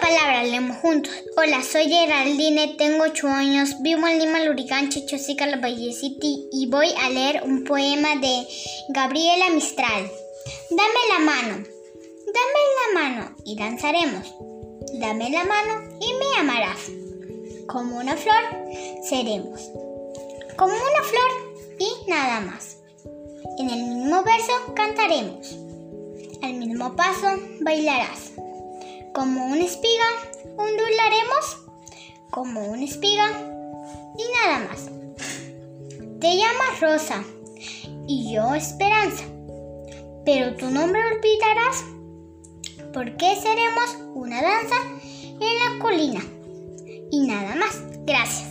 palabra, leemos juntos. Hola, soy Geraldine, tengo 8 años, vivo en Lima, Luricán, Chichosica, La Valle City y voy a leer un poema de Gabriela Mistral. Dame la mano, dame la mano y danzaremos. Dame la mano y me amarás. Como una flor seremos. Como una flor y nada más. En el mismo verso cantaremos. Al mismo paso bailarás. Como una espiga ondularemos. Como una espiga y nada más. Te llamas Rosa y yo Esperanza. Pero tu nombre olvidarás porque seremos una danza en la colina. Y nada más. Gracias.